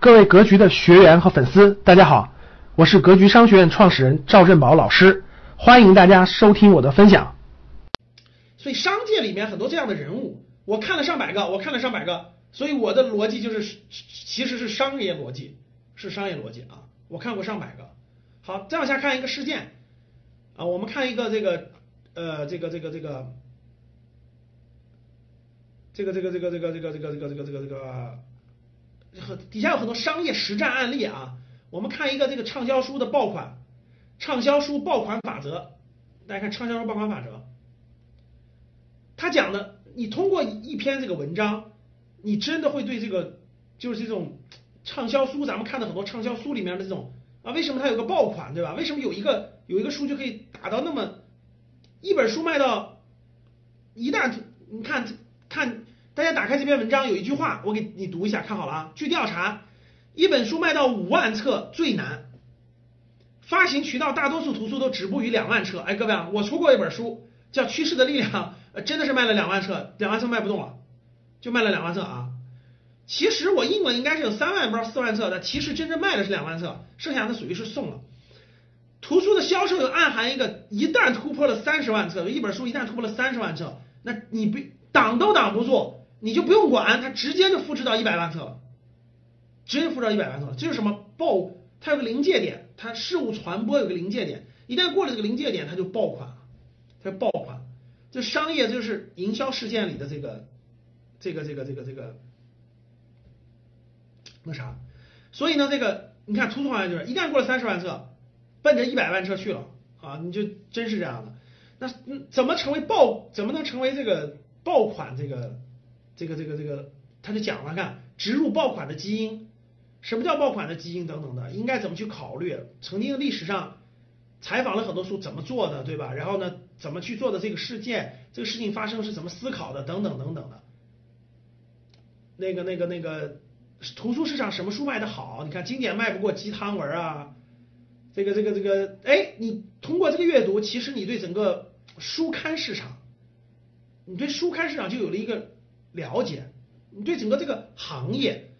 各位格局的学员和粉丝，大家好，我是格局商学院创始人赵振宝老师，欢迎大家收听我的分享。所以商界里面很多这样的人物，我看了上百个，我看了上百个，所以我的逻辑就是，其实是商业逻辑，是商业逻辑啊。我看过上百个。好，再往下看一个事件啊，我们看一个这个呃这个这个这个这个这个这个这个这个这个这个这个这个这个。很底下有很多商业实战案例啊，我们看一个这个畅销书的爆款，畅销书爆款法则，大家看畅销书爆款法则，他讲的，你通过一篇这个文章，你真的会对这个就是这种畅销书，咱们看的很多畅销书里面的这种啊，为什么它有个爆款，对吧？为什么有一个有一个书就可以打到那么一本书卖到一旦你看看。大家打开这篇文章，有一句话，我给你读一下，看好了啊。据调查，一本书卖到五万册最难，发行渠道大多数图书都止步于两万册。哎，各位啊，我出过一本书叫《趋势的力量》，呃，真的是卖了两万册，两万册卖不动了，就卖了两万册啊。其实我印了应该是有三万不知道四万册的，其实真正卖的是两万册，剩下的属于是送了。图书的销售有暗含一个，一旦突破了三十万册，一本书一旦突破了三十万册，那你不挡都挡不住。你就不用管，它直接就复制到一百万册了，直接复制到一百万册，这是什么爆？它有个临界点，它事物传播有个临界点，一旦过了这个临界点，它就爆款了，它就爆款。这商业就是营销事件里的这个，这个这个这个这个那啥，所以呢，这个你看图书行业就是一旦过了三十万册，奔着一百万册去了啊，你就真是这样的。那怎么成为爆？怎么能成为这个爆款？这个？这个这个这个，他就讲了，看植入爆款的基因，什么叫爆款的基因等等的，应该怎么去考虑？曾经历史上采访了很多书怎么做的，对吧？然后呢，怎么去做的这个事件，这个事情发生是怎么思考的，等等等等的。那个那个那个，图书市场什么书卖的好？你看经典卖不过鸡汤文啊，这个这个这个，哎，你通过这个阅读，其实你对整个书刊市场，你对书刊市场就有了一个。了解，你对整个这个行业，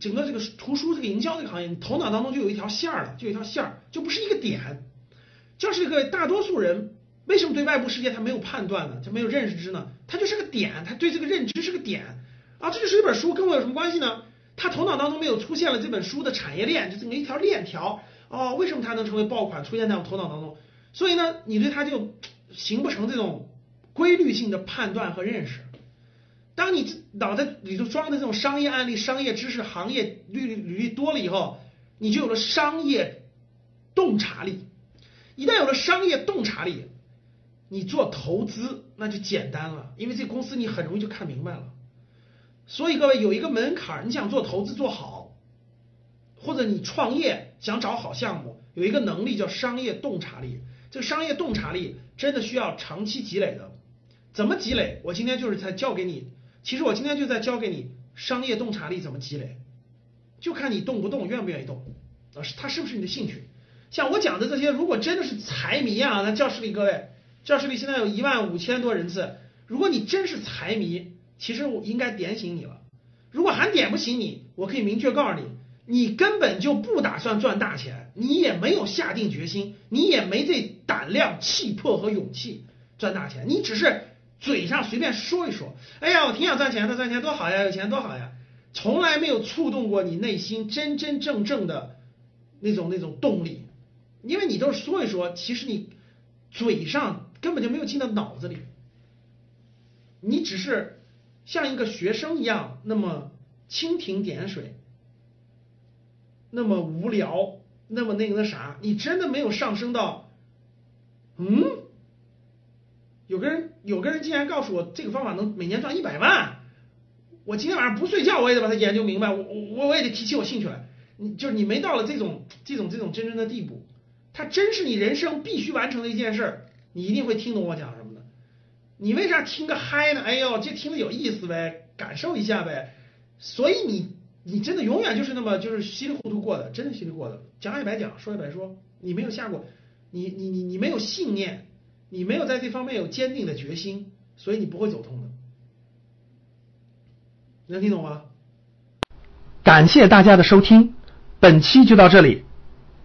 整个这个图书这个营销这个行业，你头脑当中就有一条线儿了，就有一条线儿，就不是一个点。就是一个大多数人为什么对外部世界他没有判断呢？他没有认知呢？他就是个点，他对这个认知是个点啊。这就是一本书，跟我有什么关系呢？他头脑当中没有出现了这本书的产业链，就这么一条链条哦。为什么它能成为爆款，出现在我头脑当中？所以呢，你对它就形不成这种规律性的判断和认识。当你脑袋里头装的这种商业案例、商业知识、行业履履历多了以后，你就有了商业洞察力。一旦有了商业洞察力，你做投资那就简单了，因为这公司你很容易就看明白了。所以各位有一个门槛，你想做投资做好，或者你创业想找好项目，有一个能力叫商业洞察力。这个商业洞察力真的需要长期积累的。怎么积累？我今天就是才教给你。其实我今天就在教给你商业洞察力怎么积累，就看你动不动，愿不愿意动啊？是它是不是你的兴趣？像我讲的这些，如果真的是财迷啊，那教室里各位，教室里现在有一万五千多人次，如果你真是财迷，其实我应该点醒你了。如果还点不醒你，我可以明确告诉你，你根本就不打算赚大钱，你也没有下定决心，你也没这胆量、气魄和勇气赚大钱，你只是。嘴上随便说一说，哎呀，我挺想赚钱的，赚钱多好呀，有钱多好呀，从来没有触动过你内心真真正正的那种那种动力，因为你都是说一说，其实你嘴上根本就没有进到脑子里，你只是像一个学生一样那么蜻蜓点水，那么无聊，那么那个那啥，你真的没有上升到，嗯。有个人，有个人竟然告诉我这个方法能每年赚一百万，我今天晚上不睡觉，我也得把它研究明白，我我我也得提起我兴趣来。你就是你没到了这种这种这种真正的地步，它真是你人生必须完成的一件事，你一定会听懂我讲什么的。你为啥听个嗨呢？哎呦，这听着有意思呗，感受一下呗。所以你你真的永远就是那么就是稀里糊涂过的，真的稀里过的，讲也白讲，说也白说。你没有下过，你你你你没有信念。你没有在这方面有坚定的决心，所以你不会走通的。能听懂吗？感谢大家的收听，本期就到这里。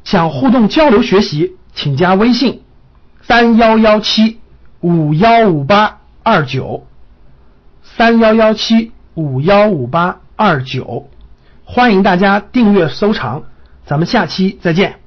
想互动交流学习，请加微信三幺幺七五幺五八二九三幺幺七五幺五八二九，欢迎大家订阅收藏，咱们下期再见。